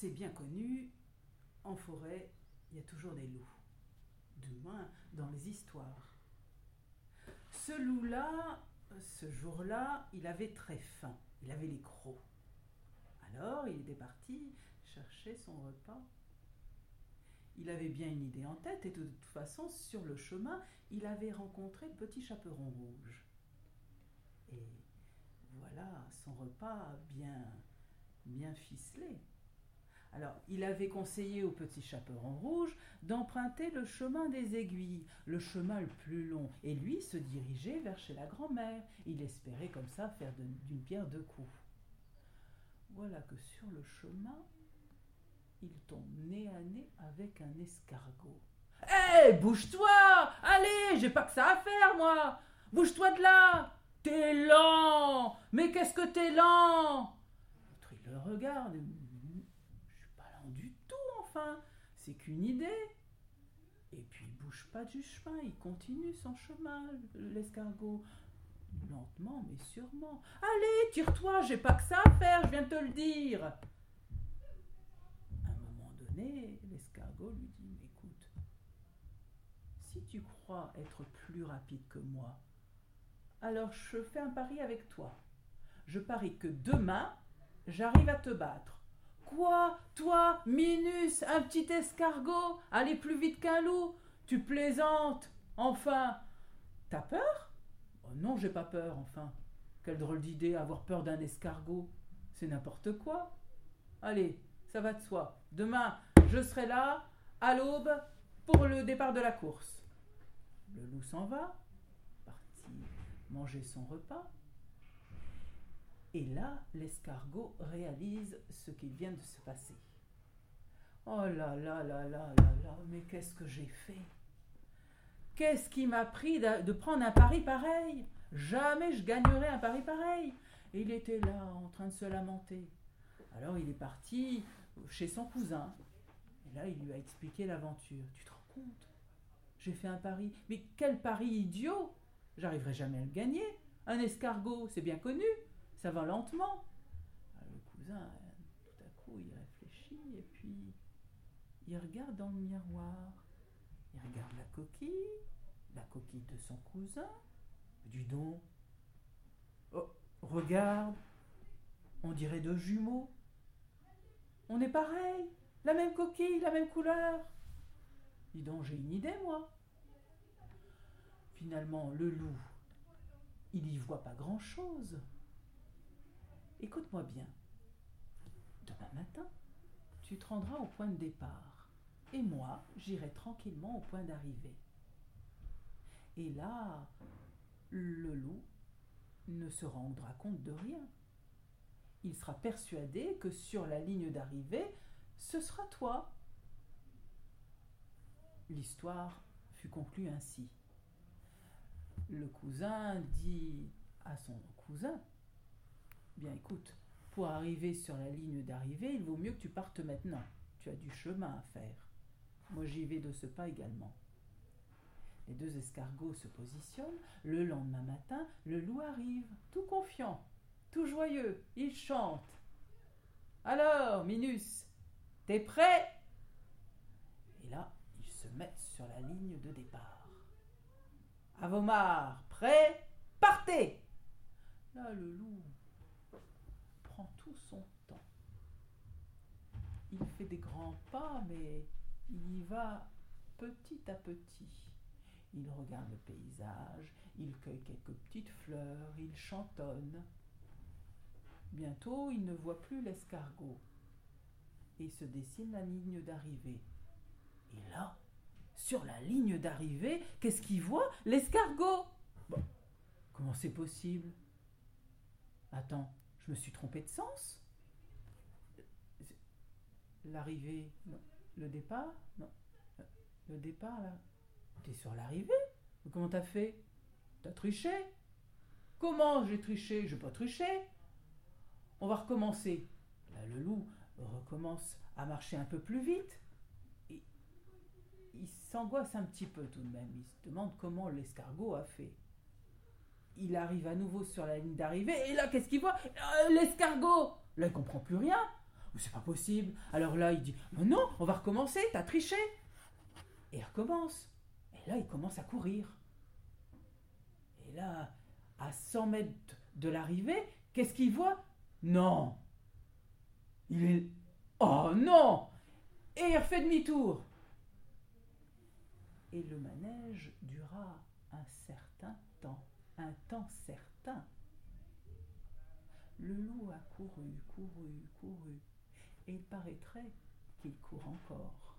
c'est bien connu, en forêt, il y a toujours des loups. Du moins dans les histoires. Ce loup-là, ce jour-là, il avait très faim. Il avait les crocs. Alors, il était parti chercher son repas. Il avait bien une idée en tête et de toute façon, sur le chemin, il avait rencontré le petit chaperon rouge. Et voilà son repas bien, bien ficelé. Alors, il avait conseillé au petit chaperon rouge d'emprunter le chemin des aiguilles, le chemin le plus long, et lui se dirigeait vers chez la grand-mère. Il espérait comme ça faire d'une pierre deux coups. Voilà que sur le chemin, il tombe nez à nez avec un escargot. Hé, bouge-toi Allez, j'ai pas que ça à faire, moi Bouge-toi de là T'es lent Mais qu'est-ce que t'es lent il le regarde. Je suis pas lent du C'est qu'une idée. Et puis, il bouge pas du chemin. Il continue son chemin, l'escargot. Lentement, mais sûrement. Allez, tire-toi, j'ai pas que ça à faire, je viens te le dire. À un moment donné, l'escargot lui dit Écoute, si tu crois être plus rapide que moi, alors je fais un pari avec toi. Je parie que demain, j'arrive à te battre. Quoi? Toi, Minus, un petit escargot, aller plus vite qu'un loup Tu plaisantes Enfin T'as peur? Oh Non, j'ai pas peur, enfin. Quelle drôle d'idée, avoir peur d'un escargot. C'est n'importe quoi. Allez, ça va de soi. Demain, je serai là, à l'aube, pour le départ de la course. Le loup s'en va, manger son repas. Et là, l'escargot réalise ce qui vient de se passer. Oh là là là là là là, mais qu'est-ce que j'ai fait? Qu'est-ce qui m'a pris de prendre un pari pareil? Jamais je gagnerai un pari pareil. Et il était là, en train de se lamenter. Alors il est parti chez son cousin. Et là, il lui a expliqué l'aventure. Tu te rends compte? J'ai fait un pari. Mais quel pari idiot J'arriverai jamais à le gagner. Un escargot, c'est bien connu, ça va lentement. Ah, le cousin, tout à coup, il réfléchit et puis il regarde dans le miroir. Il regarde la coquille, la coquille de son cousin. Du don. Oh, regarde, on dirait deux jumeaux. On est pareil, la même coquille, la même couleur. Dis donc, j'ai une idée, moi. Finalement, le loup, il n'y voit pas grand-chose. Écoute-moi bien. Demain matin, tu te rendras au point de départ. Et moi, j'irai tranquillement au point d'arrivée. Et là, le loup ne se rendra compte de rien. Il sera persuadé que sur la ligne d'arrivée, ce sera toi. L'histoire fut conclue ainsi le cousin dit à son cousin Bien écoute, pour arriver sur la ligne d'arrivée, il vaut mieux que tu partes maintenant. Tu as du chemin à faire. Moi j'y vais de ce pas également. Les deux escargots se positionnent. Le lendemain matin, le loup arrive, tout confiant, tout joyeux. Il chante. Alors, Minus, t'es prêt? Et là, ils se mettent sur la ligne de départ. Avomar, prêt? Partez Là, le loup tout son temps. Il fait des grands pas, mais il y va petit à petit. Il regarde le paysage, il cueille quelques petites fleurs, il chantonne. Bientôt, il ne voit plus l'escargot et se dessine la ligne d'arrivée. Et là, sur la ligne d'arrivée, qu'est-ce qu'il voit? L'escargot bon. Comment c'est possible? Attends, je me suis trompé de sens L'arrivée. Le départ, non. Le départ, là. T'es sur l'arrivée Comment t'as fait? T'as triché Comment j'ai triché? Je pas triché. On va recommencer. Là, le loup recommence à marcher un peu plus vite il s'angoisse un petit peu tout de même. Il se demande comment l'escargot a fait. Il arrive à nouveau sur la ligne d'arrivée et là, qu'est-ce qu'il voit? Euh, L'escargot Là, il comprend plus rien. c'est pas possible. Alors là, il dit Non, non, on va recommencer, t'as triché. Et il recommence. Et là, il commence à courir. Et là, à 100 mètres de l'arrivée, qu'est-ce qu'il voit? Non Il est. Oh non Et il refait demi-tour. Et le manège dura un certain temps, temps certain. Le loup a couru, couru, couru, et il paraîtrait qu'il court encore.